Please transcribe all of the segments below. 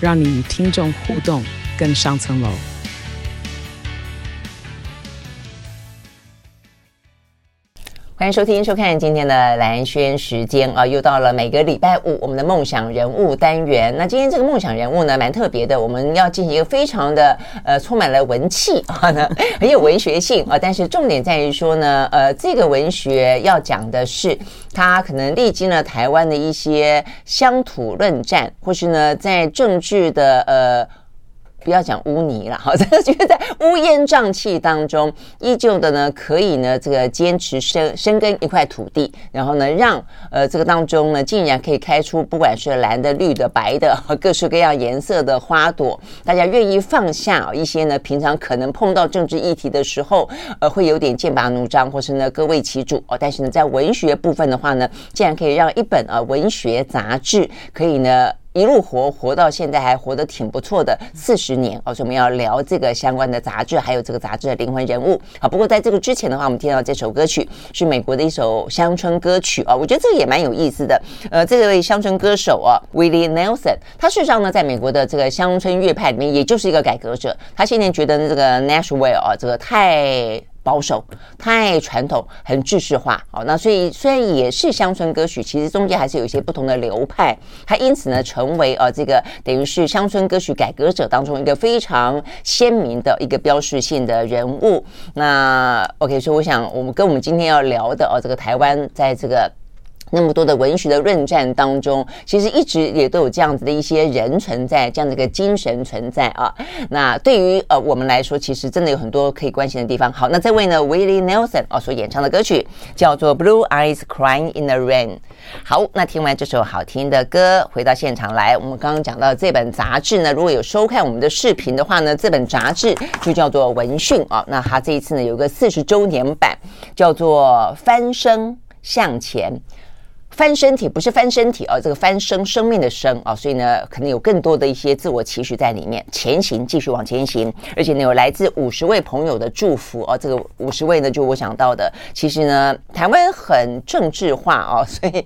让你与听众互动更上层楼。迎收听、收看今天的兰轩时间啊，又到了每个礼拜五我们的梦想人物单元。那今天这个梦想人物呢，蛮特别的，我们要进行一个非常的呃，充满了文气啊，呢很有文学性啊。但是重点在于说呢，呃，这个文学要讲的是他可能历经了台湾的一些乡土论战，或是呢在政治的呃。不要讲污泥了，好，这个就是在乌烟瘴气当中，依旧的呢，可以呢，这个坚持深深耕一块土地，然后呢，让呃这个当中呢，竟然可以开出不管是蓝的、绿的、白的，各式各样颜色的花朵，大家愿意放下一些呢，平常可能碰到政治议题的时候，呃，会有点剑拔弩张，或是呢各为其主哦。但是呢，在文学部分的话呢，竟然可以让一本啊文学杂志可以呢。一路活活到现在，还活得挺不错的四十年哦，所以我们要聊这个相关的杂志，还有这个杂志的灵魂人物。好，不过在这个之前的话，我们听到这首歌曲是美国的一首乡村歌曲啊，我觉得这个也蛮有意思的。呃，这位乡村歌手啊，Willie Nelson，他事实上呢，在美国的这个乡村乐派里面，也就是一个改革者。他现在觉得这个 Nashville 啊，这个太。保守太传统，很制式化。好，那所以虽然也是乡村歌曲，其实中间还是有一些不同的流派。他因此呢，成为呃这个等于是乡村歌曲改革者当中一个非常鲜明的一个标识性的人物。那 OK，所以我想我们跟我们今天要聊的哦，这个台湾在这个。那么多的文学的论战当中，其实一直也都有这样子的一些人存在，这样的一个精神存在啊。那对于呃我们来说，其实真的有很多可以关心的地方。好，那这位呢，Willie Nelson 啊所演唱的歌曲叫做《Blue Eyes Crying in the Rain》。好，那听完这首好听的歌，回到现场来，我们刚刚讲到这本杂志呢，如果有收看我们的视频的话呢，这本杂志就叫做《文讯》啊。那它这一次呢，有个四十周年版，叫做《翻身向前》。翻身体不是翻身体啊，这个翻生生命的生啊，所以呢，可能有更多的一些自我期许在里面。前行，继续往前行，而且呢，有来自五十位朋友的祝福啊。这个五十位呢，就我想到的，其实呢，台湾很政治化啊，所以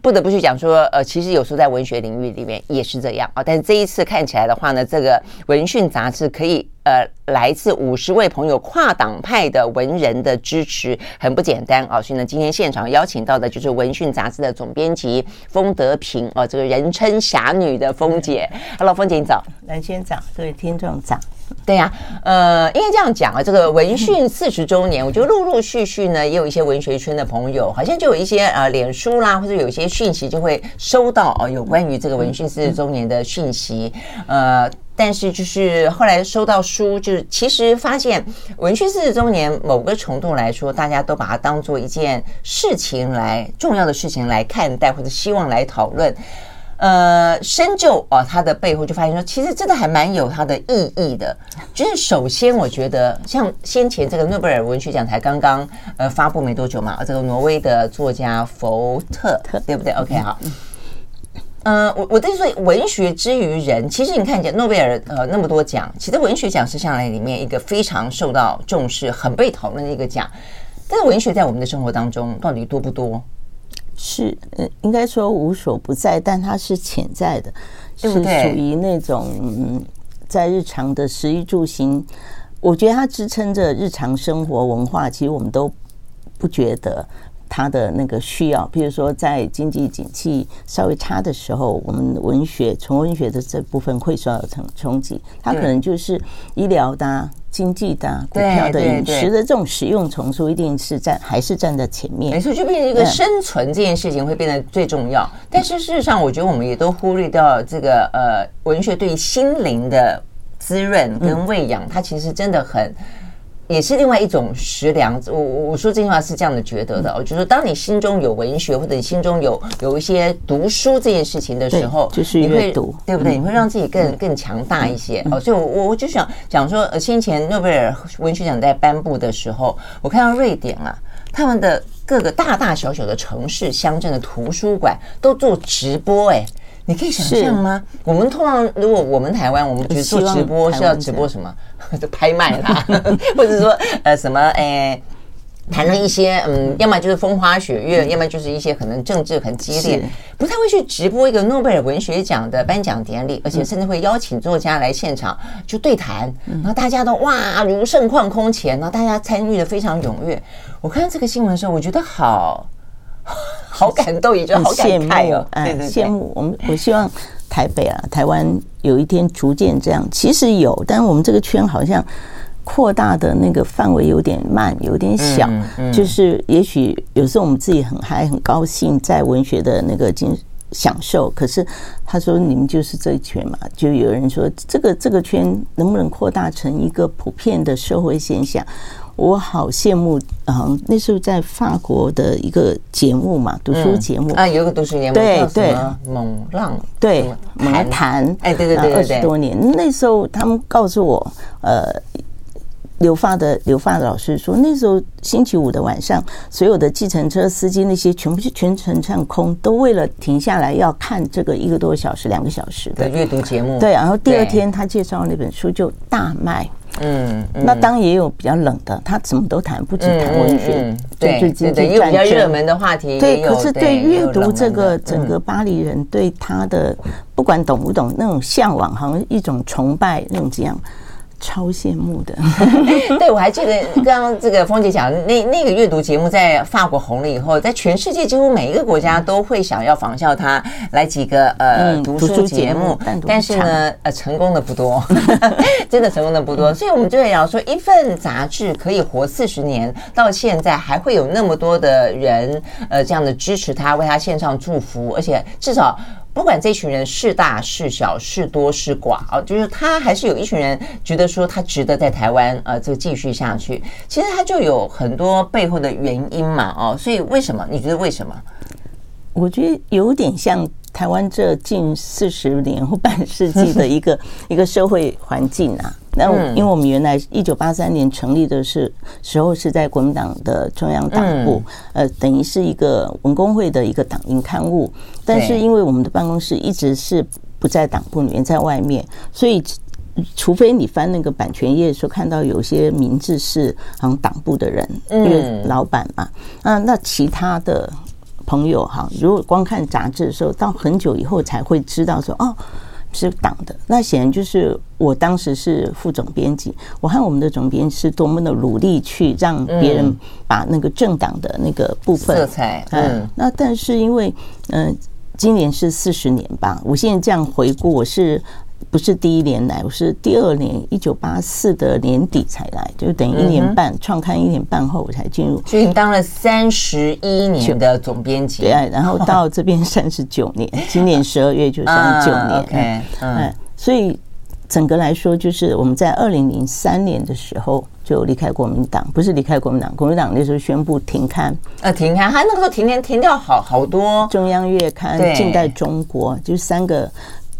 不得不去讲说，呃，其实有时候在文学领域里面也是这样啊。但是这一次看起来的话呢，这个《文讯》杂志可以。呃，来自五十位朋友跨党派的文人的支持，很不简单啊！所以呢，今天现场邀请到的就是《文讯》杂志的总编辑封德平啊，这个人称侠女的封姐。Hello，封姐你早，蓝先长，各位听众早。对呀、啊，呃，因为这样讲啊，这个《文讯》四十周年，我觉得陆陆续续呢，也有一些文学圈的朋友，好像就有一些呃，脸书啦，或者有一些讯息就会收到哦，有关于这个《文讯》四十周年的讯息，呃。但是就是后来收到书，就是其实发现文学四十周年，某个程度来说，大家都把它当做一件事情来重要的事情来看待，或者希望来讨论。呃，深究啊，它的背后就发现说，其实真的还蛮有它的意义的。就是首先，我觉得像先前这个诺贝尔文学奖才刚刚呃发布没多久嘛，这个挪威的作家福特，对不对？OK，好。嗯，我我的意思说，文学之于人，其实你看见诺贝尔呃那么多奖，其实文学奖是向来里面一个非常受到重视、很被讨论的一个奖。但是文学在我们的生活当中到底多不多？是，嗯，应该说无所不在，但它是潜在的，是属于那种嗯，在日常的食衣住行，我觉得它支撑着日常生活文化，其实我们都不觉得。他的那个需要，比如说在经济景气稍微差的时候，我们文学从文学的这部分会受到冲冲击。它可能就是医疗的、经济的、股票的、饮食的这种实用丛书，一定是站还是站在前面。没错，就变成一个生存这件事情会变得最重要。但是事实上，我觉得我们也都忽略掉这个呃，文学对于心灵的滋润跟喂养，它其实真的很。也是另外一种食粮。我我我说这句话是这样的觉得的，我就是当你心中有文学，或者你心中有有一些读书这件事情的时候，就是阅读，对不对？你会让自己更更强大一些。哦，所以，我我就想讲说，呃，先前诺贝尔文学奖在颁布的时候，我看到瑞典啊，他们的各个大大小小的城市、乡镇的图书馆都做直播，哎。你可以想象吗？我们通常如果我们台湾，我们觉得做直播是要直播什么？就拍卖啦，或者说呃什么哎，谈了一些嗯，要么就是风花雪月，要么就是一些可能政治很激烈，不太会去直播一个诺贝尔文学奖的颁奖典礼，而且甚至会邀请作家来现场就对谈，然后大家都哇如盛况空前，然后大家参与的非常踊跃。我看到这个新闻的时候，我觉得好。好感动，也就好感慨哦。哎，羡慕我们，我希望台北啊，台湾有一天逐渐这样。其实有，但是我们这个圈好像扩大的那个范围有点慢，有点小。就是也许有时候我们自己很嗨，很高兴在文学的那个经享受。可是他说你们就是这一圈嘛，就有人说这个这个圈能不能扩大成一个普遍的社会现象？我好羡慕啊！那时候在法国的一个节目嘛，读书节目啊，有一个读书节目，对对，猛浪对猛谈，哎，对对对，二十多年。那时候他们告诉我，呃，留发的留发的老师说，那时候星期五的晚上，所有的计程车司机那些全部是全程唱空，都为了停下来要看这个一个多小时、两个小时的阅读节目。对，然后第二天他介绍那本书就大卖。嗯，那当然也有比较冷的，他什么都谈，不止谈文学，对对对，也有比较热门的话题。对，可是对阅读这个整个巴黎人对他的不管懂不懂那种向往，好像一种崇拜那种这样。超羡慕的，对，我还记得刚刚这个峰姐讲那那个阅读节目在法国红了以后，在全世界几乎每一个国家都会想要仿效它来几个呃读书节目，但是呢呃成功的不多，真的成功的不多，所以我们就会聊说，一份杂志可以活四十年，到现在还会有那么多的人呃这样的支持他，为他献上祝福，而且至少。不管这群人是大是小，是多是寡啊，就是他还是有一群人觉得说他值得在台湾呃，就继续下去。其实他就有很多背后的原因嘛，哦，所以为什么？你觉得为什么？我觉得有点像。台湾这近四十年或半世纪的一个 一个社会环境啊，那因为我们原来一九八三年成立的是时候是在国民党的中央党部，呃，等于是一个文工会的一个党营刊物，但是因为我们的办公室一直是不在党部里面，在外面，所以除非你翻那个版权页的时候看到有些名字是好像党部的人，因为老板嘛，啊，那其他的。朋友哈，如果光看杂志的时候，到很久以后才会知道说哦，是党的。那显然就是我当时是副总编辑，我和我们的总编是多么的努力去让别人把那个政党的那个部分色彩，嗯，那但是因为嗯，今年是四十年吧，我现在这样回顾，我是。不是第一年来，我是第二年，一九八四的年底才来，就等于一年半，创刊一年半后我才进入。所以你当了三十一年的总编辑，对，啊然后到这边三十九年，今年十二月就三十九年。OK，嗯，所以整个来说，就是我们在二零零三年的时候就离开国民党，不是离开国民党，国民党那时候宣布停刊，呃，停刊，他那个时候停天停掉好好多，中央月刊、近代中国，就是三个。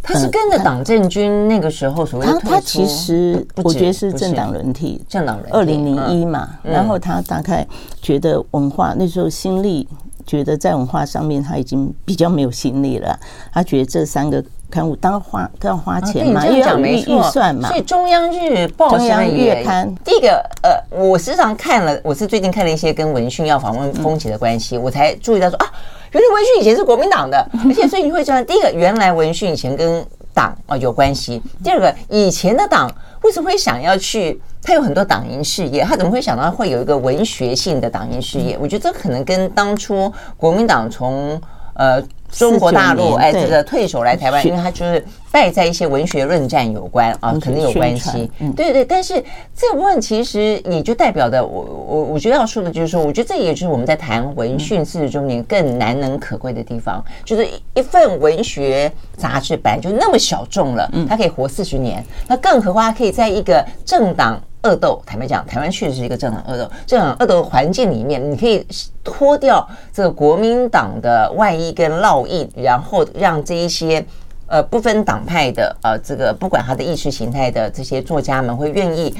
他是跟着党政军那个时候所谓的他他其实我觉得是政党轮替，政党轮替。二零零一嘛，然后他大概觉得文化那时候心力，觉得在文化上面他已经比较没有心力了。他觉得这三个刊物当然花都要花钱嘛，因为预预算嘛。所以中央日报、中央月刊，第一个呃，我时常看了，我是最近看了一些跟文讯要访问风姐的关系，我才注意到说啊。原来文讯以前是国民党的，而且所以你会知道，第一个，原来文讯以前跟党啊有关系；第二个，以前的党为什么会想要去？他有很多党营事业，他怎么会想到会有一个文学性的党营事业？我觉得这可能跟当初国民党从呃。中国大陆哎，这个退守来台湾，因为他就是败在一些文学论战有关啊，肯定有关系。对对，但是这部分其实也就代表的，我我我觉得要说的就是说，我觉得这也就是我们在谈文讯四十周年更难能可贵的地方，就是一份文学杂志本来就那么小众了，它可以活四十年，那更何况它可以在一个政党恶斗。坦白讲，台湾确实是一个政党恶斗。政党恶斗环境里面，你可以脱掉这个国民党的外衣跟烙印，然后让这一些。呃，不分党派的，呃，这个不管他的意识形态的这些作家们，会愿意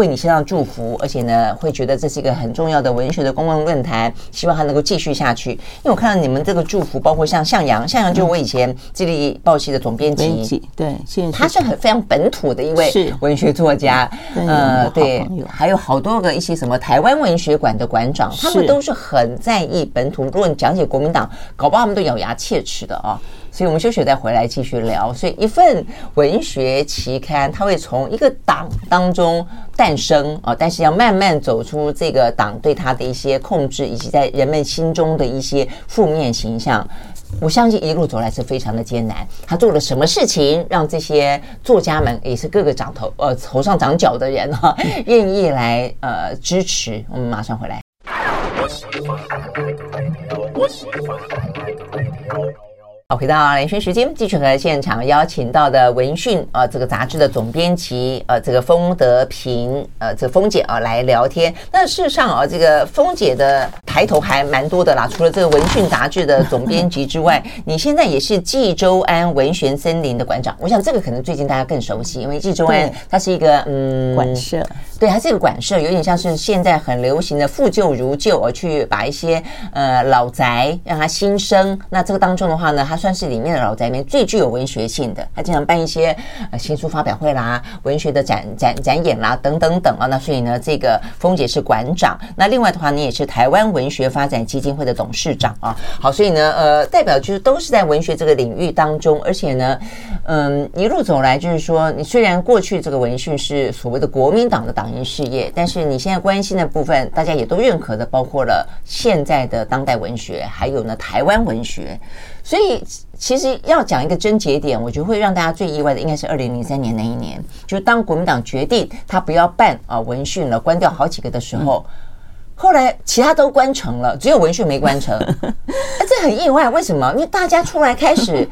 为你献上祝福，而且呢，会觉得这是一个很重要的文学的公共论坛，希望它能够继续下去。因为我看到你们这个祝福，包括像向阳，向阳就是我以前《自立报》系的总编辑，对，他是很非常本土的一位文学作家，呃，对，还有好多个一些什么台湾文学馆的馆长，他们都是很在意本土。如果你讲解国民党，搞不好他们都咬牙切齿的啊。所以，我们休息再回来继续聊。所以，一份文学期刊，它会从一个党当中诞生啊，但是要慢慢走出这个党对它的一些控制，以及在人们心中的一些负面形象。我相信一路走来是非常的艰难。他做了什么事情，让这些作家们也是各个长头呃头上长角的人哈，愿意来呃支持？我们马上回来。好，回到连线时间，继续和现场邀请到的文讯呃这个杂志的总编辑呃这个封德平呃这个封姐啊来聊天。那事实上啊，这个封姐的抬头还蛮多的啦。除了这个文讯杂志的总编辑之外，你现在也是纪州安文学森林的馆长。我想这个可能最近大家更熟悉，因为纪州安它是一个嗯馆舍，对，它是一个馆舍，有点像是现在很流行的复旧如旧，而去把一些呃老宅让它新生。那这个当中的话呢，它算是里面的老宅里面最具有文学性的，他经常办一些呃新书发表会啦、文学的展展展演啦等等等啊。那所以呢，这个封姐是馆长。那另外的话，你也是台湾文学发展基金会的董事长啊。好，所以呢，呃，代表就是都是在文学这个领域当中，而且呢，嗯，一路走来就是说，你虽然过去这个文讯是所谓的国民党的党营事业，但是你现在关心的部分，大家也都认可的，包括了现在的当代文学，还有呢台湾文学。所以，其实要讲一个症结点，我觉得会让大家最意外的，应该是二零零三年那一年，就是当国民党决定他不要办啊文讯了，关掉好几个的时候，后来其他都关成了，只有文讯没关成，哎，这很意外，为什么？因为大家出来开始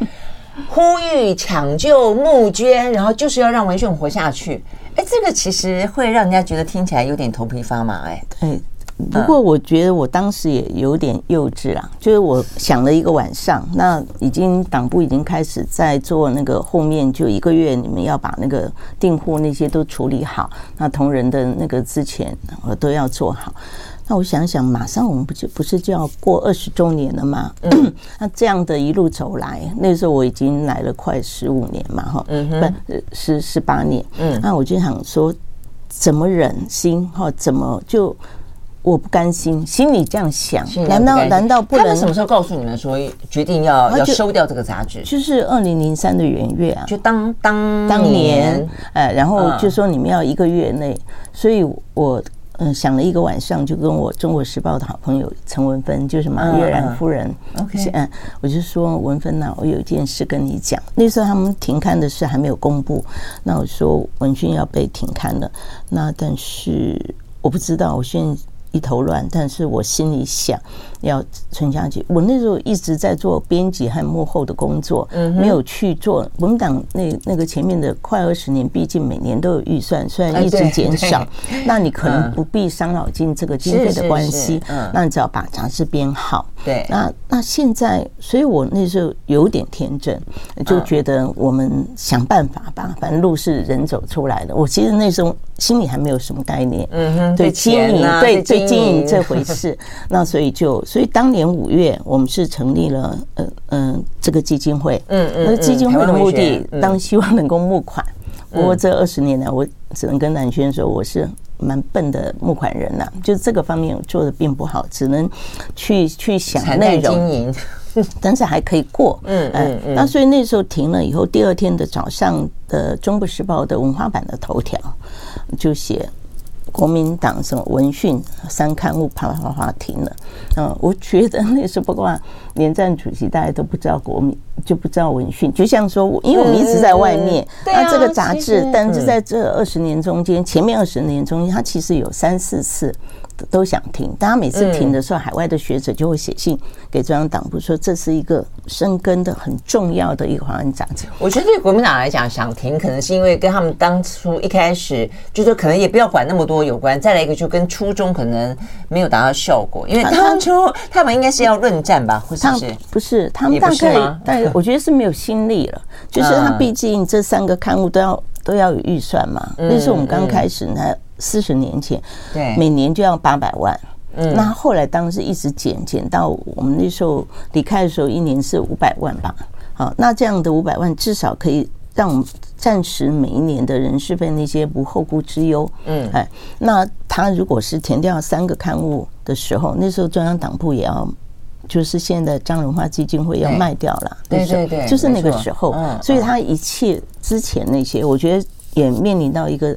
呼吁抢救募捐，然后就是要让文讯活下去，哎，这个其实会让人家觉得听起来有点头皮发麻，哎，对。不过我觉得我当时也有点幼稚啊，就是我想了一个晚上，那已经党部已经开始在做那个后面就一个月，你们要把那个订户那些都处理好，那同仁的那个之前我都要做好。那我想想，马上我们不就不是就要过二十周年了吗？嗯，那这样的一路走来，那时候我已经来了快十五年嘛，哈，嗯，不，十十八年，嗯，那我就想说，怎么忍心哈？怎么就？我不甘心，心里这样想。难道难道不能？他们什么时候告诉你们说决定要要收掉这个杂志？就是二零零三的元月啊，就当当当年，哎，然后就说你们要一个月内，所以我嗯想了一个晚上，就跟我《中国时报》的好朋友陈文芬，就是马悦然夫人，OK，嗯，我就说文芬呐，我有一件事跟你讲。那时候他们停刊的事还没有公布，那我说文讯要被停刊了，那但是我不知道，我现在。一头乱，但是我心里想要存下去。我那时候一直在做编辑和幕后的工作，没有去做文党那那个前面的快二十年，毕竟每年都有预算，虽然一直减少，那你可能不必伤脑筋这个经费的关系，那你只要把杂志编好。对，那那现在，所以我那时候有点天真，就觉得我们想办法吧，反正路是人走出来的。我其实那时候心里还没有什么概念，嗯哼，对经营，对对经营这回事。那所以就，所以当年五月，我们是成立了，嗯嗯，这个基金会，嗯嗯，那基金会的目的，当希望能够募款。不过这二十年来，我只能跟南轩说，我是。蛮笨的募款人呐、啊，就这个方面做的并不好，只能去去想内容 但是还可以过。嗯嗯嗯。那所以那时候停了以后，第二天的早上的《中国时报》的文化版的头条就写国民党什么文讯三刊物啪啪啪啪停了。嗯，我觉得那时候不管连战主席大家都不知道国民，就不知道文讯。就像说，因为我们一直在外面，嗯、那这个杂志，啊、但是在这二十年中间，嗯、前面二十年中间，他其实有三四次。都想停，大家每次停的时候，海外的学者就会写信给中央党部说，这是一个生根的很重要的一个华人杂志。我觉得对国民党来讲，想停可能是因为跟他们当初一开始就说，可能也不要管那么多有关。再来一个，就跟初衷可能没有达到效果，因为当初他们应该是要论战吧，或者是不是？他们大概，但 我觉得是没有心力了。就是他毕竟这三个刊物都要都要有预算嘛。那是我们刚开始呢。四十年前，对，每年就要八百万。嗯，那后来当时一直减减到我们那时候离开的时候，一年是五百万吧。好，那这样的五百万至少可以让我们暂时每一年的人事费那些无后顾之忧。嗯，哎，那他如果是填掉三个刊物的时候，那时候中央党部也要，就是现在张荣化基金会要卖掉了。对对对，就是那个时候。嗯，所以他一切之前那些，我觉得也面临到一个。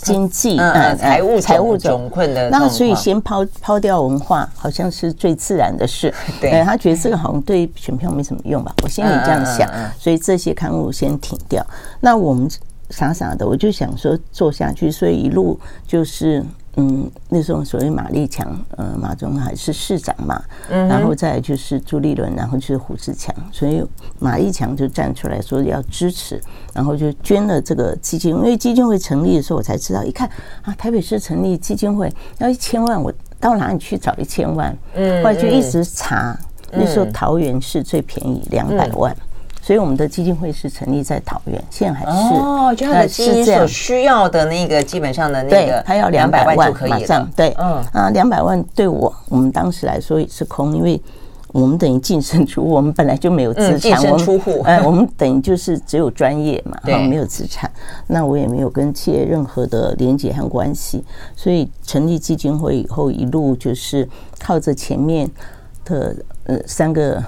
经济嗯，财务财务窘困的，那所以先抛抛掉文化，好像是最自然的事。对，他觉得这个好像对选票没什么用吧，我心里这样想，所以这些刊物先停掉。那我们傻傻的，我就想说做下去，所以一路就是。嗯，那时候所谓马立强，呃，马中还是市长嘛，然后再就是朱立伦，然后就是胡志强，所以马立强就站出来说要支持，然后就捐了这个基金，因为基金会成立的时候，我才知道，一看啊，台北市成立基金会要一千万，我到哪里去找一千万？嗯，后来就一直查，那时候桃园市最便宜两百万。所以我们的基金会是成立在桃园，现在还是哦，就他的基金所需要的那个基本上的那个，他要两百万就可以了。对，嗯。啊，两百万对我我们当时来说也是空，因为我们等于净身出户，我们本来就没有资产，净身出户，哎，我们等于就是只有专业嘛，对，没有资产，那我也没有跟企业任何的连结和关系，所以成立基金会以后，一路就是靠着前面的呃三个。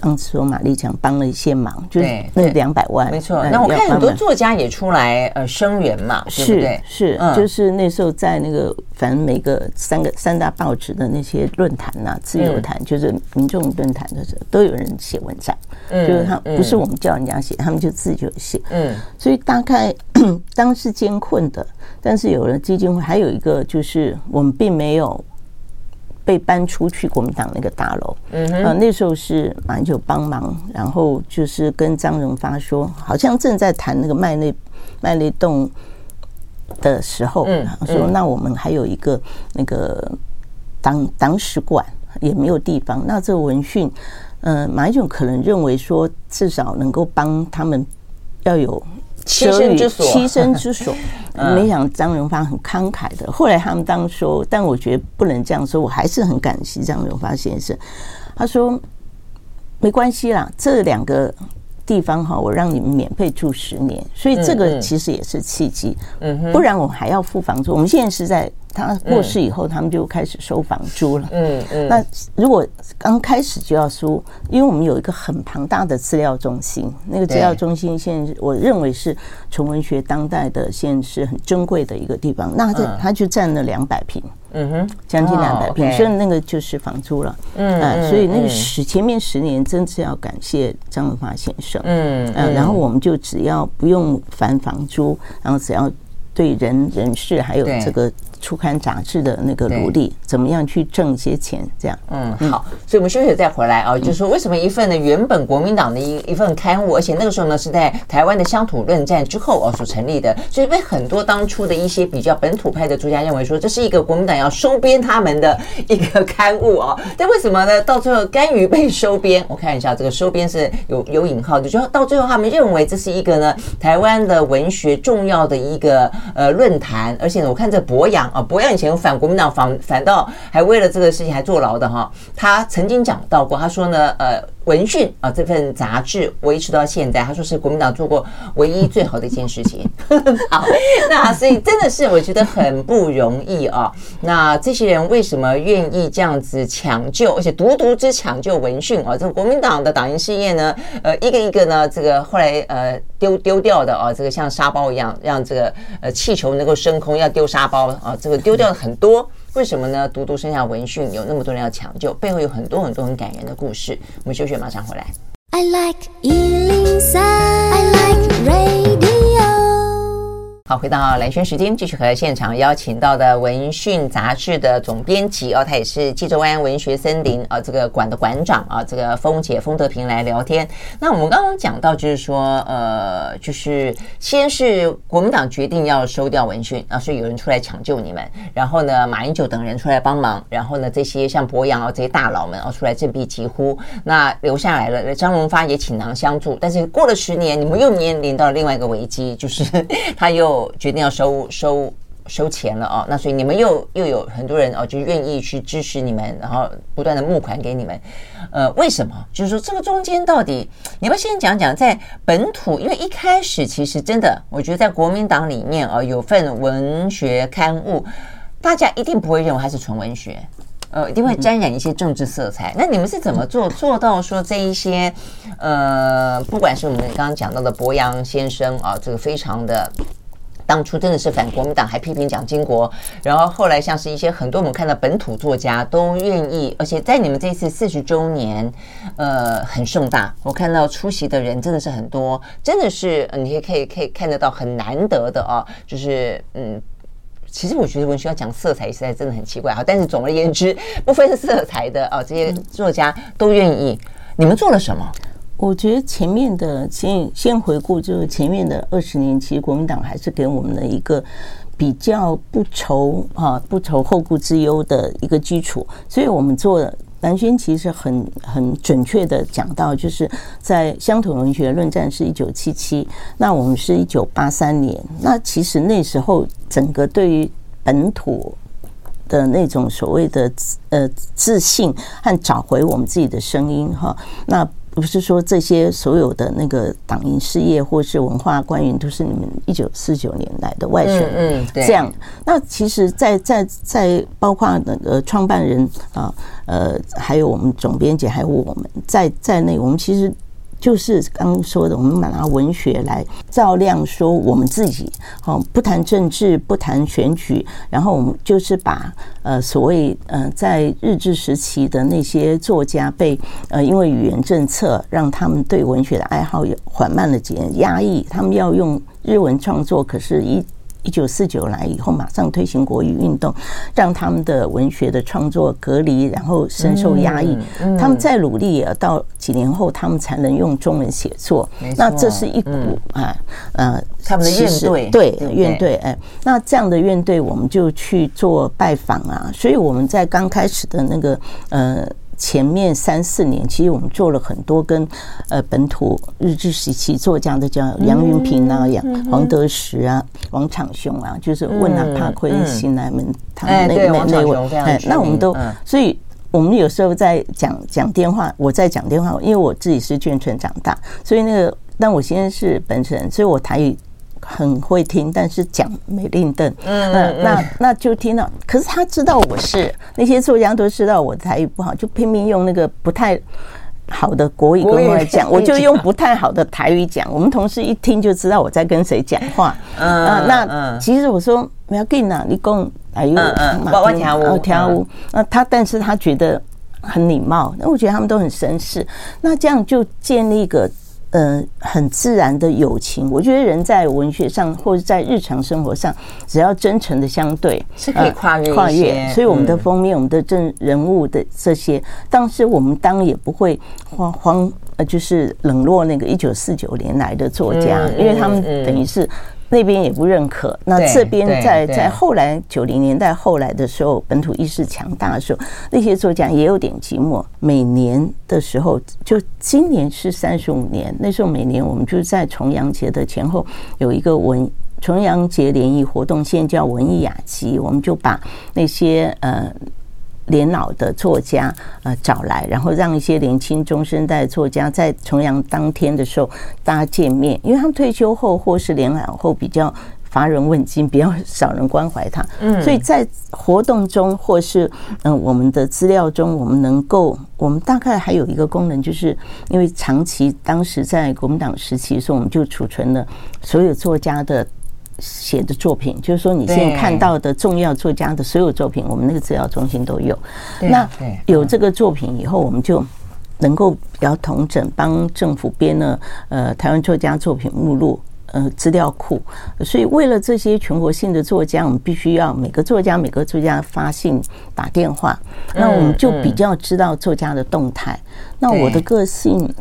当时说马丽强帮了一些忙，就是那两百万，没错。那我看很多作家也出来呃声援嘛？是是，就是那时候在那个反正每个三个三大报纸的那些论坛呐，自由谈就是民众论坛的时候，都有人写文章，就是他不是我们叫人家写，他们就自己就写。嗯，所以大概 当时艰困的，但是有了基金会，还有一个就是我们并没有。被搬出去国民党那个大楼，嗯哼，啊，那时候是马英九帮忙，然后就是跟张荣发说，好像正在谈那个麦内麦内洞的时候，嗯，说那我们还有一个那个党党史馆也没有地方，那这个文讯，嗯，马英九可能认为说至少能够帮他们要有。栖身之所，栖身之所。没想张荣发很慷慨的。后来他们当说，但我觉得不能这样说，我还是很感激张荣发先生。他说没关系啦，这两个地方哈，我让你们免费住十年，所以这个其实也是契机。嗯，不然我们还要付房租。我们现在是在。他过世以后，他们就开始收房租了。嗯嗯。那如果刚开始就要收，因为我们有一个很庞大的资料中心，那个资料中心现在我认为是纯文学当代的，现在是很珍贵的一个地方。那它它就占了两百平，嗯哼，将近两百平，所以那个就是房租了。嗯，所以那个十前面十年真是要感谢张文发先生。嗯嗯。然后我们就只要不用还房租，然后只要对人人事还有这个。初刊杂志的那个努力，怎么样去挣一些钱？这样，嗯，好，所以我们休息再回来啊，就是说为什么一份呢原本国民党的一一份刊物，而且那个时候呢是在台湾的乡土论战之后啊所成立的，所以被很多当初的一些比较本土派的作家认为说，这是一个国民党要收编他们的一个刊物啊。但为什么呢？到最后甘于被收编？我看一下这个收编是有有引号的，就到最后他们认为这是一个呢台湾的文学重要的一个呃论坛，而且呢我看这博洋。啊，不要以前反国民党，反反倒还为了这个事情还坐牢的哈。他曾经讲到过，他说呢，呃。文讯啊，这份杂志维持到现在，他说是国民党做过唯一最好的一件事情。好，那所以真的是我觉得很不容易啊。那这些人为什么愿意这样子抢救，而且独独之抢救文讯啊？这个国民党的党营事业呢，呃，一个一个呢，这个后来呃丢丢掉的啊，这个像沙包一样，让这个呃气球能够升空要丢沙包啊，这个丢掉了很多。为什么呢？独独剩下文讯，有那么多人要抢救，背后有很多很多很感人的故事。我们休息，马上回来。I like 103, 好，回到蓝轩时间，继续和现场邀请到的文讯杂志的总编辑哦，他也是纪州湾文学森林啊、哦、这个馆的馆长啊，这个风姐风德平来聊天。那我们刚刚讲到，就是说，呃，就是先是国民党决定要收掉文讯啊，所以有人出来抢救你们，然后呢，马英九等人出来帮忙，然后呢，这些像博洋啊这些大佬们啊出来振臂疾呼，那留下来了，张荣发也倾囊相助，但是过了十年，你们又面临到另外一个危机，就是 他又。决定要收收收钱了啊，那所以你们又又有很多人哦，就愿意去支持你们，然后不断的募款给你们。呃，为什么？就是说这个中间到底，你要不要先讲讲在本土？因为一开始其实真的，我觉得在国民党里面啊，有份文学刊物，大家一定不会认为它是纯文学，呃，一定会沾染一些政治色彩。那你们是怎么做做到说这一些呃，不管是我们刚刚讲到的博洋先生啊，这个非常的。当初真的是反国民党，还批评蒋经国，然后后来像是一些很多我们看到本土作家都愿意，而且在你们这次四十周年，呃，很盛大，我看到出席的人真的是很多，真的是你可以可以可以看得到很难得的啊，就是嗯，其实我觉得文学要讲色彩实在真的很奇怪啊，但是总而言之，不分色彩的啊，这些作家都愿意，你们做了什么？我觉得前面的先先回顾，就是前面的二十年，其实国民党还是给我们的一个比较不愁啊不愁后顾之忧的一个基础。所以我们做兰萱其实很很准确的讲到，就是在乡土文学论战是一九七七，那我们是一九八三年，那其实那时候整个对于本土的那种所谓的呃自信和找回我们自己的声音哈，那。不是说这些所有的那个党营事业或是文化官员都是你们一九四九年来的外省人，这样。那其实，在在在包括那个创办人啊，呃，还有我们总编辑，还有我们在在内，我们其实。就是刚刚说的，我们把它文学来照亮，说我们自己，好，不谈政治，不谈选举，然后我们就是把呃所谓呃在日治时期的那些作家被呃因为语言政策让他们对文学的爱好也缓慢的减，压抑，他们要用日文创作，可是一。一九四九来以后，马上推行国语运动，让他们的文学的创作隔离，然后深受压抑。他们再努力，也到几年后，他们才能用中文写作。那这是一股啊，呃，他们的怨队，对怨队。哎，那这样的怨队，我们就去做拜访啊。所以我们在刚开始的那个呃。前面三四年，其实我们做了很多跟呃本土日治时期作家的，叫杨云平啊、杨黄德时啊、王长雄啊，就是问啊、帕奎、新来们他们那那那位，哎，那我们都，所以我们有时候在讲讲电话，我在讲电话，因为我自己是眷村长大，所以那个，但我现在是本省人，所以我台语。很会听，但是讲美令邓，嗯，嗯，那那就听到。可是他知道我是那些作家都知道我台语不好，就拼命用那个不太好的国语跟我讲，我就用不太好的台语讲。我们同事一听就知道我在跟谁讲话。嗯，那其实我说不要紧啊，你讲哎呦，我我听我跳舞。那他，但是他觉得很礼貌。那我觉得他们都很绅士。那这样就建立一个。呃，很自然的友情，我觉得人在文学上或者在日常生活上，只要真诚的相对，是可以跨越跨越。所以我们的封面，我们的正人物的这些，当时我们当然也不会慌慌，呃，就是冷落那个一九四九年来的作家，因为他们等于是。那边也不认可，那这边在在后来九零年代后来的时候，本土意识强大的时候，那些作家也有点寂寞。每年的时候，就今年是三十五年，那时候每年我们就是在重阳节的前后有一个文重阳节联谊活动，现在叫文艺雅集，我们就把那些呃。年老的作家呃找来，然后让一些年轻中生代作家在重阳当天的时候大家见面，因为他们退休后或是年老后比较乏人问津，比较少人关怀他，嗯，所以在活动中或是嗯我们的资料中，我们能够我们大概还有一个功能，就是因为长期当时在国民党时期的时候，我们就储存了所有作家的。写的作品，就是说你现在看到的重要作家的所有作品，我们那个资料中心都有。那有这个作品以后，我们就能够比较统整，帮政府编了呃台湾作家作品目录。呃，资料库，所以为了这些全国性的作家，我们必须要每个作家每个作家发信打电话，那我们就比较知道作家的动态。那我的个性，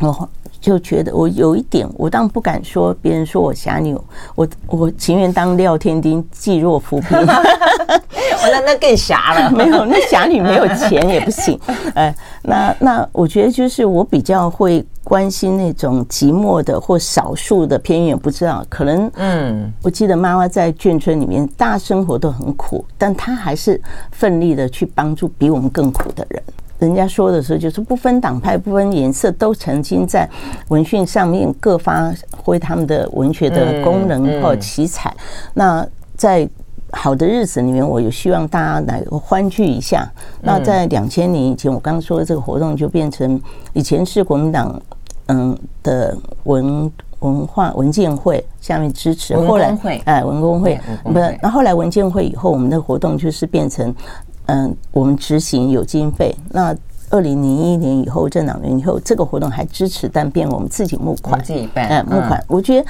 我就觉得我有一点，我当然不敢说别人说我侠女，我我情愿当廖天丁，济弱扶贫。我 那那更侠了，没有那侠女 没有钱也不行。哎，那那我觉得就是我比较会。关心那种寂寞的或少数的偏远，不知道可能。嗯，我记得妈妈在眷村里面，大家生活都很苦，但她还是奋力的去帮助比我们更苦的人。人家说的时候，就是不分党派、不分颜色，都曾经在文讯上面各发挥他们的文学的功能和奇才。那在好的日子里面，我有希望大家来欢聚一下。那在两千年以前，我刚刚说的这个活动就变成以前是国民党。嗯的文文化文建会下面支持，后来哎文工会不是，那后来文建会以后，我们的活动就是变成嗯我们执行有经费。那二零零一年以后，这两年以后，这个活动还支持，但变我们自己募款，自己办嗯募款。我觉得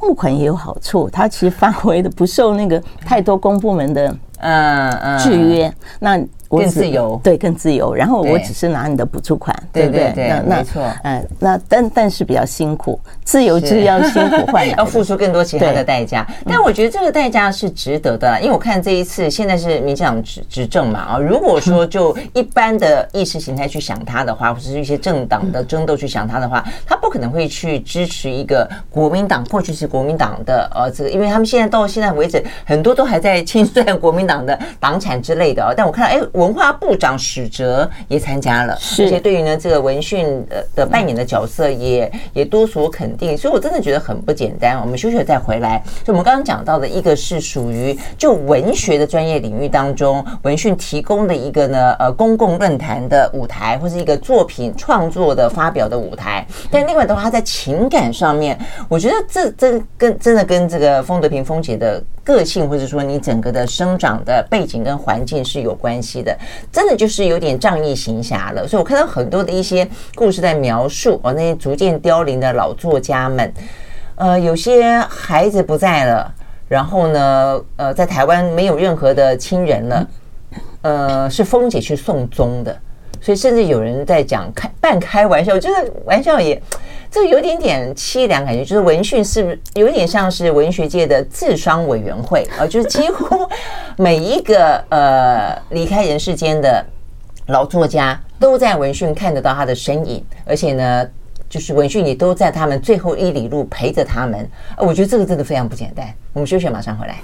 募款也有好处，它其实发挥的不受那个太多公部门的嗯嗯制约。那更自由，对，更自由。然后我只是拿你的补助款，对不对？那那没错，嗯，那但但是比较辛苦，自由就是要辛苦换来，要付出更多其他的代价。但我觉得这个代价是值得的，因为我看这一次现在是民进党执执政嘛啊。如果说就一般的意识形态去想他的话，或者是一些政党的争斗去想他的话，他不可能会去支持一个国民党，过去是国民党的呃这个，因为他们现在到现在为止，很多都还在清算 国民党的党产之类的啊。但我看到哎。文化部长史哲也参加了，而且对于呢这个文讯的的扮演的角色也也多所肯定，所以我真的觉得很不简单。我们休息了再回来，就我们刚刚讲到的一个是属于就文学的专业领域当中，文讯提供的一个呢呃公共论坛的舞台，或是一个作品创作的发表的舞台。但另外的话，他在情感上面，我觉得这这跟真的跟这个风德平风姐的个性，或者说你整个的生长的背景跟环境是有关系的。真的就是有点仗义行侠了，所以我看到很多的一些故事在描述哦，那些逐渐凋零的老作家们，呃，有些孩子不在了，然后呢，呃，在台湾没有任何的亲人了，呃，是风姐去送终的，所以甚至有人在讲开半开玩笑，我觉得玩笑也。这有点点凄凉感觉，就是文讯是不是有点像是文学界的智商委员会啊？就是几乎每一个呃离开人世间的老作家，都在文讯看得到他的身影，而且呢，就是文讯也都在他们最后一里路陪着他们。我觉得这个真的非常不简单。我们休息，马上回来。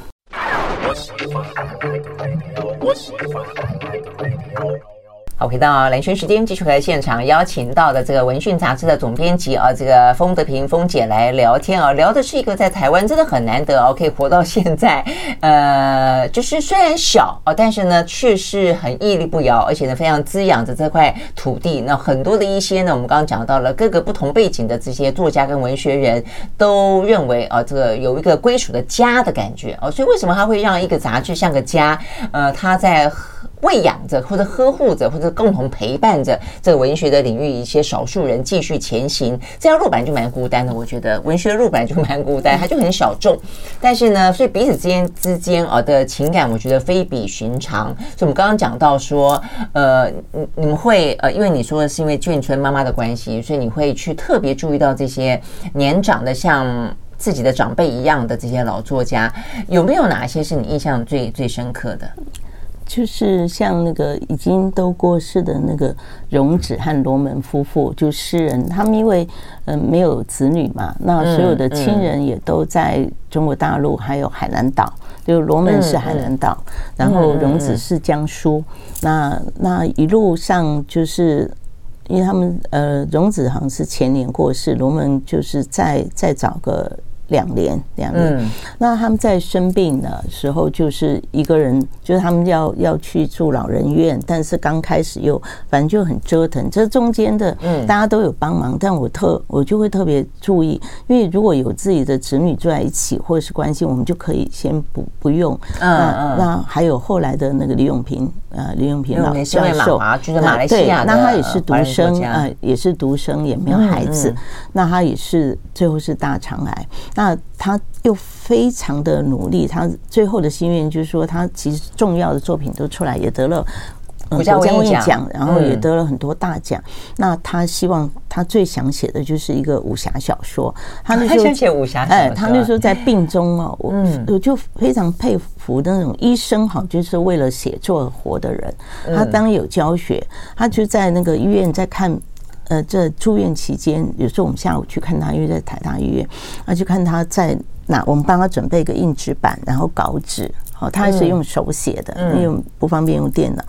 好，回到蓝轩时间，继续和现场邀请到的这个文讯杂志的总编辑啊，这个丰德平丰姐来聊天啊，聊的是一个在台湾真的很难得哦，可以活到现在，呃，就是虽然小啊，但是呢，却是很屹立不摇，而且呢，非常滋养着这块土地。那很多的一些呢，我们刚刚讲到了各个不同背景的这些作家跟文学人都认为啊，这个有一个归属的家的感觉啊，所以为什么他会让一个杂志像个家？呃，他在。喂养着，或者呵护着，或者共同陪伴着这个文学的领域一些少数人继续前行。这条路本来就蛮孤单的，我觉得文学路本来就蛮孤单，它就很小众。但是呢，所以彼此之间之间啊的情感，我觉得非比寻常。所以我们刚刚讲到说，呃，你你们会呃，因为你说的是因为眷村妈妈的关系，所以你会去特别注意到这些年长的像自己的长辈一样的这些老作家，有没有哪些是你印象最最深刻的？就是像那个已经都过世的那个荣子和罗门夫妇，就诗人，他们因为嗯没有子女嘛，那所有的亲人也都在中国大陆，还有海南岛，就罗门是海南岛，然后荣子是江苏，那那一路上就是因为他们呃荣子好像是前年过世，罗门就是再再找个。两年，两年。嗯、那他们在生病的时候，就是一个人，就是他们要要去住老人院，但是刚开始又反正就很折腾。这中间的，嗯，大家都有帮忙，但我特我就会特别注意，因为如果有自己的子女住在一起或者是关系，我们就可以先不不用。嗯嗯。那还有后来的那个李永平，呃，李永平老教授，对，那他也是独生，呃，也是独生，也没有孩子。那他也是最后是大肠癌。那他又非常的努力，他最后的心愿就是说，他其实重要的作品都出来，也得了国家文艺奖，然后也得了很多大奖。那他希望他最想写的就是一个武侠小说。他那时候写武侠，哎，他那时候在病中哦，我我就非常佩服那种医生哈，就是为了写作而活的人。他当然有教学，他就在那个医院在看。呃，这住院期间，有时候我们下午去看他，因为在台大医院，那就看他在哪，我们帮他准备一个硬纸板，然后稿纸，好，他还是用手写的，因为不方便用电脑。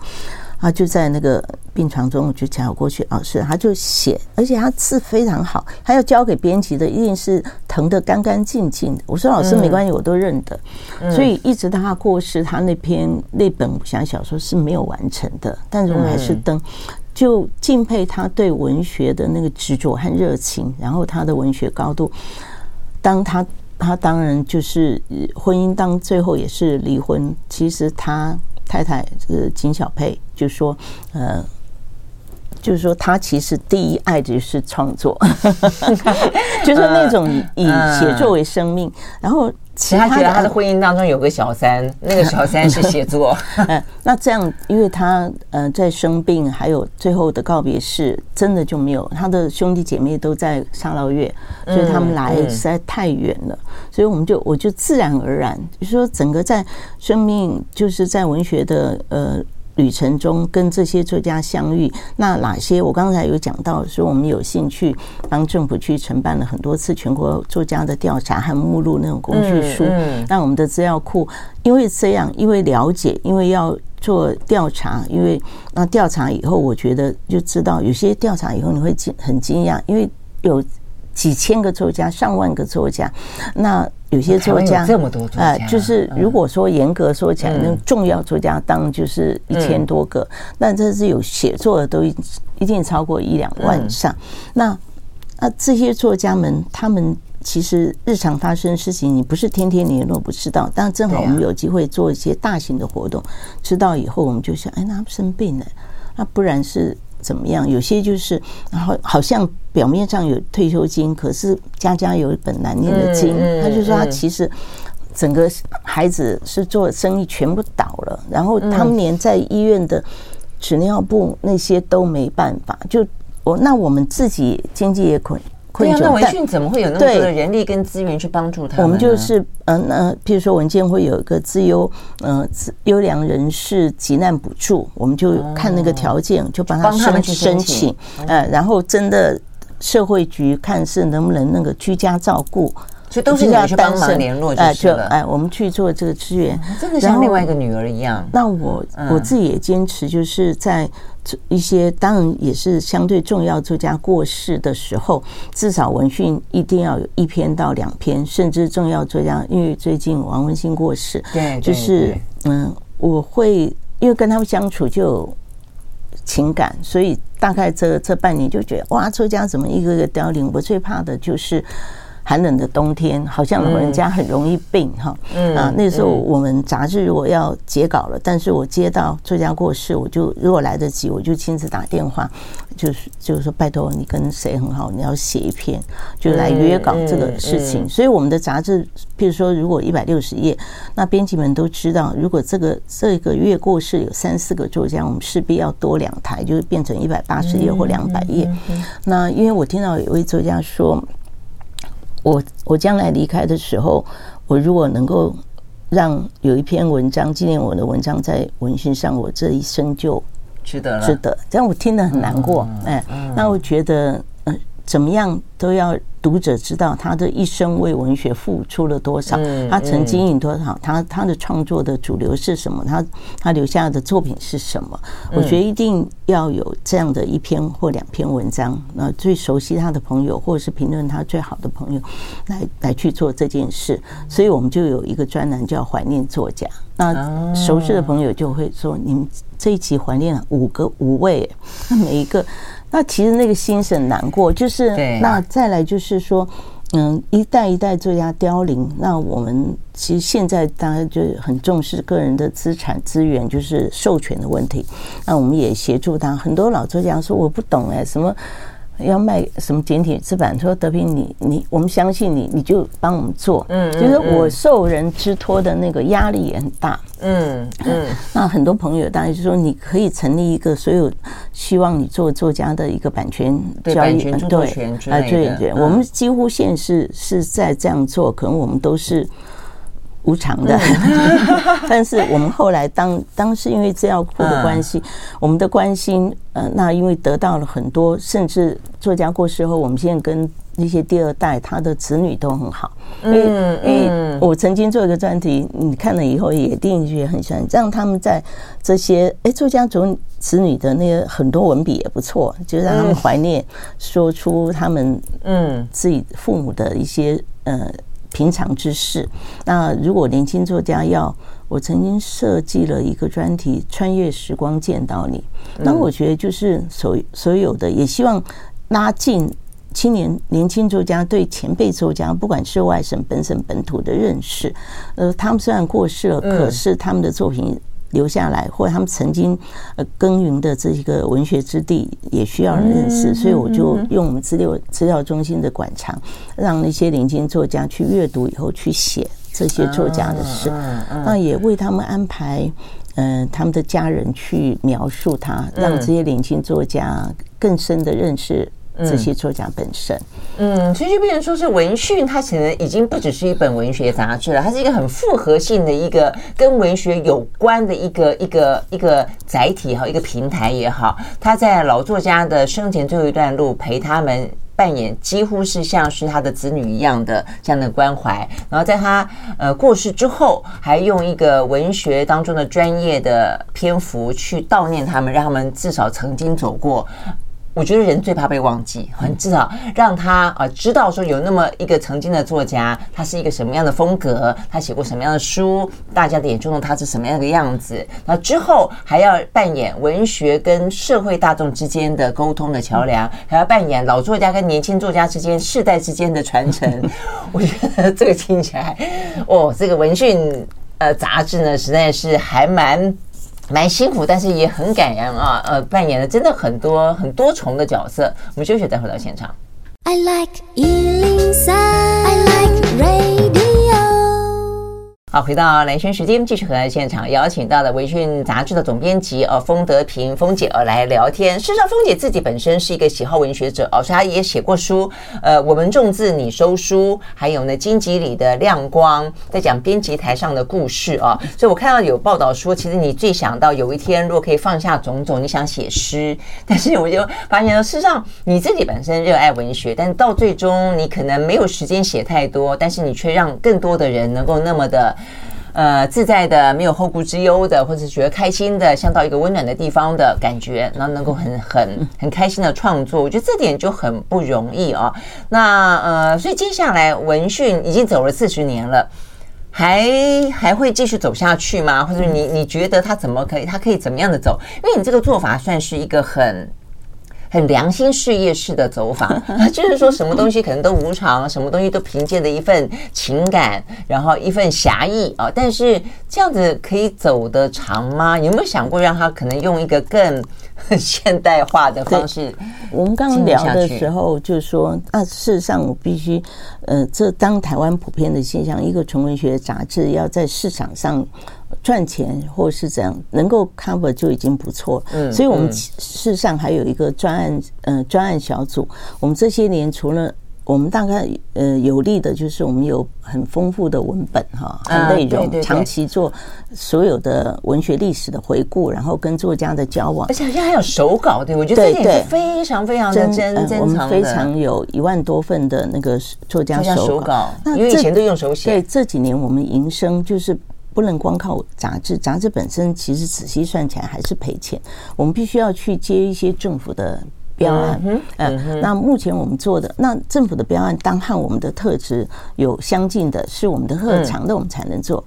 他就在那个病床中，我就抢过去，老师他就写，而且他字非常好，他要交给编辑的一定是疼得干干净净的。我说老师没关系，我都认得。所以一直到他过世，他那篇那本武侠小说是没有完成的，但是我们还是登。就敬佩他对文学的那个执着和热情，然后他的文学高度。当他他当然就是婚姻当最后也是离婚。其实他太太呃金小佩就说，呃，就是说他其实第一爱就是创作，就是那种 以写作为生命，然后。其他觉得他的婚姻当中有个小三，那个小三是写作。嗯，那这样，因为他呃在生病，还有最后的告别式，真的就没有他的兄弟姐妹都在沙捞越，所以他们来实在太远了，所以我们就我就自然而然就说，整个在生命就是在文学的呃。旅程中跟这些作家相遇，那哪些我刚才有讲到，说我们有兴趣帮政府去承办了很多次全国作家的调查和目录那种工具书。那我们的资料库，因为这样，因为了解，因为要做调查，因为那调查以后，我觉得就知道有些调查以后你会惊很惊讶，因为有几千个作家，上万个作家，那。有些作家这么多作家，呃，就是如果说严格说起来，那重要作家当然就是一千多个，那这是有写作的都一定超过一两万以上。那那这些作家们，他们其实日常发生的事情，你不是天天联络不知道，但正好我们有机会做一些大型的活动，知道以后我们就想，哎，那他们生病了，那不然是。怎么样？有些就是，然后好像表面上有退休金，可是家家有一本难念的经。他就说他其实整个孩子是做生意全部倒了，然后他们连在医院的纸尿布那些都没办法。就我那我们自己经济也困。对呀，那文讯怎么会有那么多的人力跟资源去帮助他们？我们就是，嗯、呃，那譬如说文件会有一个资优，呃，优良人士急难补助，我们就看那个条件，就帮他申申请，呃，然后真的社会局看是能不能那个居家照顾。所以都是你要去帮忙联络，哎，就哎，我们去做这个支援，真的像另外一个女儿一样。那我我自己也坚持，就是在一些当然也是相对重要作家过世的时候，至少文讯一定要有一篇到两篇，甚至重要作家，因为最近王文兴过世，对，就是嗯，我会因为跟他们相处就有情感，所以大概这这半年就觉得哇，作家怎么一个个凋零？我最怕的就是。寒冷的冬天，好像老人家很容易病哈。嗯啊，那时候我们杂志如果要截稿了，但是我接到作家过世，我就如果来得及，我就亲自打电话，就是就是说拜托你跟谁很好，你要写一篇，就来约稿这个事情。所以我们的杂志，譬如说如果一百六十页，那编辑们都知道，如果这个这个月过世有三四个作家，我们势必要多两台，就是变成一百八十页或两百页。那因为我听到有一位作家说。我我将来离开的时候，我如果能够让有一篇文章纪念我的文章在文讯上，我这一生就值得了。值得，这样我听得很难过。哎，那我觉得，嗯，怎么样都要读者知道他的一生为文学付出了多少，他曾经营多少，他他的创作的主流是什么，他他留下的作品是什么？我觉得一定要有这样的一篇或两篇文章，那最熟悉他的朋友或者是评论他最好的朋友来来去做这件事，所以我们就有一个专栏叫怀念作家。那熟悉的朋友就会说，你们这一集怀念了五个五位，那每一个。那其实那个心是很难过，就是那再来就是说，嗯，一代一代作家凋零，那我们其实现在大家就很重视个人的资产资源，就是授权的问题。那我们也协助他，很多老作家说我不懂哎，什么。要卖什么简体字版？说德平，你你我们相信你，你就帮我们做。嗯，就是我受人之托的那个压力也很大。嗯嗯。那很多朋友当然就说，你可以成立一个所有希望你做作家的一个版权交易，版权著作权之类的。对对对，我们几乎现在是是在这样做，可能我们都是。无偿的，但是我们后来当当时因为资料库的关系，我们的关心，呃，那因为得到了很多，甚至作家过世后，我们现在跟那些第二代他的子女都很好，因为因为我曾经做一个专题，你看了以后也一定觉得很喜欢，让他们在这些哎作家族子女的那个很多文笔也不错，就让他们怀念，说出他们嗯。自己父母的一些呃。平常之事。那如果年轻作家要，我曾经设计了一个专题，穿越时光见到你。那我觉得就是所所有的，也希望拉近青年年轻作家对前辈作家，不管是外省、本省、本土的认识。呃，他们虽然过世了，可是他们的作品。留下来，或者他们曾经呃耕耘的这一个文学之地，也需要人认识，所以我就用我们资料资料中心的馆藏，让那些年轻作家去阅读以后去写这些作家的事，那也为他们安排嗯他们的家人去描述他，让这些年轻作家更深的认识。这些作家本身，嗯，所以就变成说是文讯，它可能已经不只是一本文学杂志了，它是一个很复合性的一个跟文学有关的一个一个一个载体哈，一个平台也好。他在老作家的生前最后一段路，陪他们扮演几乎是像是他的子女一样的这样的关怀，然后在他呃过世之后，还用一个文学当中的专业的篇幅去悼念他们，让他们至少曾经走过。我觉得人最怕被忘记，很至少让他啊知道说有那么一个曾经的作家，他是一个什么样的风格，他写过什么样的书，大家的眼中的他是什么样的样子。那之后还要扮演文学跟社会大众之间的沟通的桥梁，还要扮演老作家跟年轻作家之间世代之间的传承。我觉得这个听起来，哦，这个文讯呃杂志呢，实在是还蛮。蛮辛苦，但是也很感人啊！呃，扮演了真的很多很多重的角色。我们休息，再回到现场。I like 103, I like radio 好，回到蓝轩时间，继续和现场邀请到的《文讯》杂志的总编辑呃，封德平封姐呃来聊天。事实上，封姐自己本身是一个喜好文学者哦，所以她也写过书。呃，我们种字，你收书，还有呢，荆棘里的亮光，在讲编辑台上的故事啊。所以我看到有报道说，其实你最想到有一天，如果可以放下种种，你想写诗。但是我就发现了，事实上你自己本身热爱文学，但到最终你可能没有时间写太多，但是你却让更多的人能够那么的。呃，自在的，没有后顾之忧的，或者是觉得开心的，像到一个温暖的地方的感觉，然后能够很很很开心的创作，我觉得这点就很不容易啊。那呃，所以接下来文讯已经走了四十年了，还还会继续走下去吗？或者你你觉得他怎么可以，他可以怎么样的走？因为你这个做法算是一个很。很良心事业式的走法，就是说什么东西可能都无常，什么东西都凭借着一份情感，然后一份侠义啊。但是这样子可以走得长吗？有没有想过让他可能用一个更 现代化的方式？我们刚刚聊的时候就是说，啊，事实上我必须，呃，这当台湾普遍的现象，一个纯文学杂志要在市场上。赚钱或是怎样能够 cover 就已经不错了。嗯，所以我们事实上还有一个专案，呃，专案小组。我们这些年除了我们大概呃有利的就是我们有很丰富的文本哈，和内容，长期做所有的文学历史的回顾，然后跟作家的交往，而且好像还有手稿，对，我觉得这点是非常非常的真真，我们非常有一万多份的那个作家手稿，那因为以前都用手写，对，这几年我们营生就是不能光靠杂志，杂志本身其实仔细算起来还是赔钱，我们必须要去接一些政府的。标案，嗯，那目前我们做的那政府的标案，当和我们的特质有相近的，是我们的特长的，我们才能做。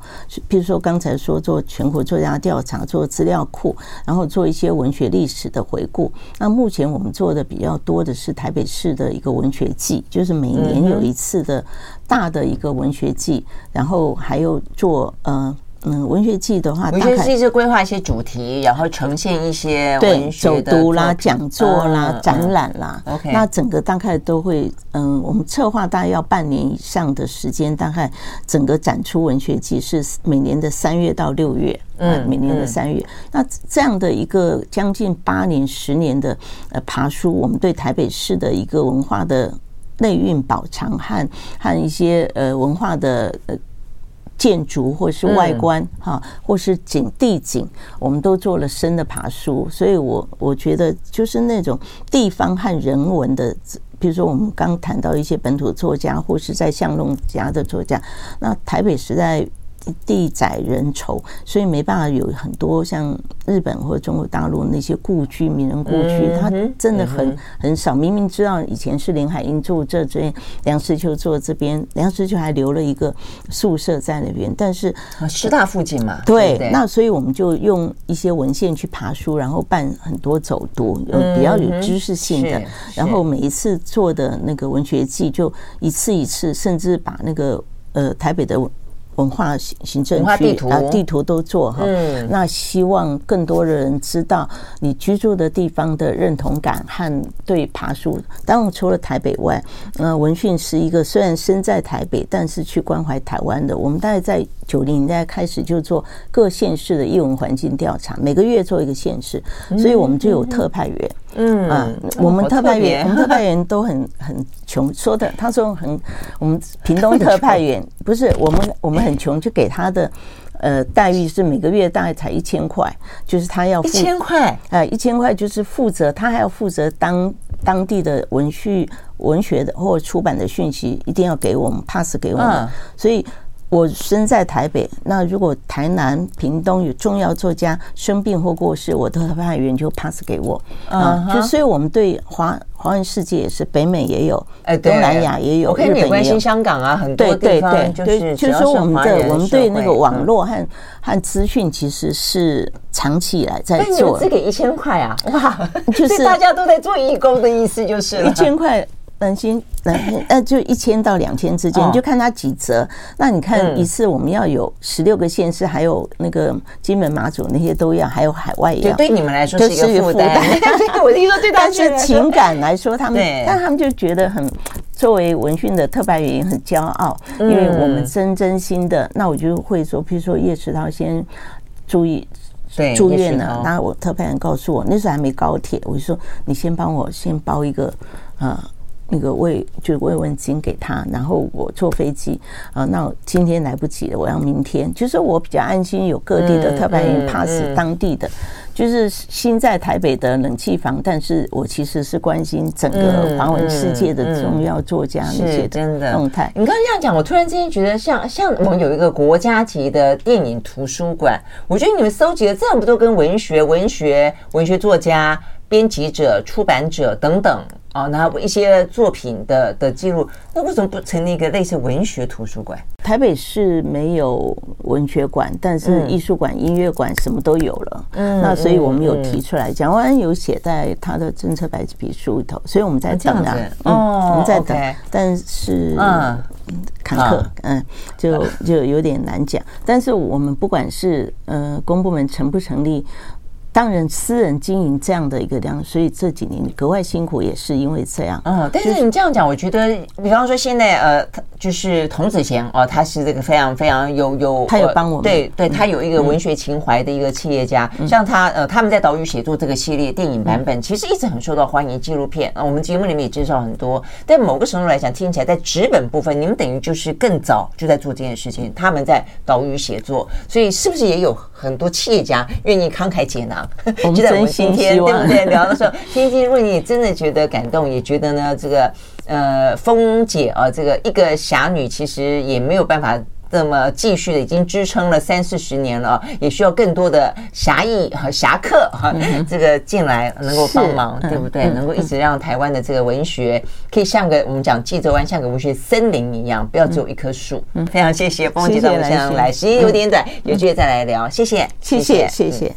比如说刚才说做全国作家调查，做资料库，然后做一些文学历史的回顾。那目前我们做的比较多的是台北市的一个文学季，就是每年有一次的大的一个文学季，然后还有做呃。嗯，文学季的话，文学季是规划一些主题，然后呈现一些文学的走读啦、讲座啦、展览啦。OK，那整个大概都会，嗯，我们策划大概要半年以上的时间，大概整个展出文学季是每年的三月到六月，嗯，每年的三月。那这样的一个将近八年、十年的呃爬书，我们对台北市的一个文化的内蕴保藏和和一些呃文化的呃。建筑或是外观哈，或是景地景，我们都做了深的爬书，所以我我觉得就是那种地方和人文的，比如说我们刚谈到一些本土作家或是在巷弄家的作家，那台北实在。地窄人稠，所以没办法有很多像日本或者中国大陆那些故居、名人故居，它真的很很少。明明知道以前是林海音住这边，梁实秋住这边，梁实秋还留了一个宿舍在那边，但是师大附近嘛，对，那所以我们就用一些文献去爬书，然后办很多走读，有比较有知识性的，然后每一次做的那个文学季就一次一次，甚至把那个呃台北的。文化行行政区啊，地图都做哈。那希望更多的人知道你居住的地方的认同感和对爬树。当然，除了台北外，呃，文讯是一个虽然身在台北，但是去关怀台湾的。我们大概在九零年代开始就做各县市的艺文环境调查，每个月做一个县市，所以我们就有特派员。嗯啊，我们特派员，我们特派员都很很穷，说的他说很，我们屏东特派员不是我们我们很穷，就给他的呃待遇是每个月大概才一千块，就是他要一千块，呃一千块就是负责他还要负责当当地的文序文学的或出版的讯息，一定要给我们 pass 给我们，所以。我身在台北，那如果台南、屏东有重要作家生病或过世，我的特派员就 pass 给我啊。就所以我们对华华人世界也是，北美也有，哎，东南亚也有，日本也有，香港啊，很多地方就是就是说我们的我们对那个网络和和资讯其实是长期以来在做。只给一千块啊，哇，就是 大家都在做义工的意思，就是一千块。担心，那那就一千到两千之间，你就看它几折。那你看一次我们要有十六个县市，还有那个金门、马祖那些都要，还有海外也要。对你们来说是一个负担。我听说对，但是情感来说，他们但他们就觉得很作为文讯的特派员很骄傲，因为我们真真心的。那我就会说，比如说叶石涛先注意住院了，那我特派员告诉我，那时候还没高铁，我就说你先帮我先包一个啊。那个慰就是慰问金给他，然后我坐飞机啊，那今天来不及了，我要明天。就是我比较安心，有各地的特派员 pass 当地的，就是心在台北的冷气房，但是我其实是关心整个华文世界的重要作家那些真的动态。你刚刚这样讲，我突然之间觉得像像我们有一个国家级的电影图书馆，我觉得你们搜集了这么多跟文学、文学、文学作家。编辑者、出版者等等啊，然后一些作品的的记录，那为什么不成立一个类似文学图书馆？台北市没有文学馆，但是艺术馆、音乐馆什么都有了。嗯，那所以我们有提出来，蒋万安有写在他的政策白皮书里头，所以我们在等啊，嗯，我们在等，但是嗯，坎坷，嗯，就就有点难讲。但是我们不管是呃公部门成不成立。当然，私人经营这样的一个量，所以这几年格外辛苦，也是因为这样。嗯，但是你这样讲，我觉得，比方说现在呃，就是童子贤哦，他是这个非常非常有有，他有帮我们，对对，他有一个文学情怀的一个企业家，像他呃，他们在岛屿写作这个系列电影版本，其实一直很受到欢迎。纪录片啊，我们节目里面也介绍很多，但某个程度来讲，听起来在纸本部分，你们等于就是更早就在做这件事情。他们在岛屿写作，所以是不是也有很多企业家愿意慷慨解囊？就在我们今天对不对聊的时候，听听，如果你真的觉得感动，也觉得呢，这个呃，风姐啊，这个一个侠女，其实也没有办法。这么继续的已经支撑了三四十年了，也需要更多的侠义和侠客哈，这个进来能够帮忙，对不对？能够一直让台湾的这个文学可以像个我们讲济州湾像个文学森林一样，不要只有一棵树。嗯，非常谢谢风姐到我们现场来，时间有点短，有机会再来聊，谢谢，谢谢，谢谢。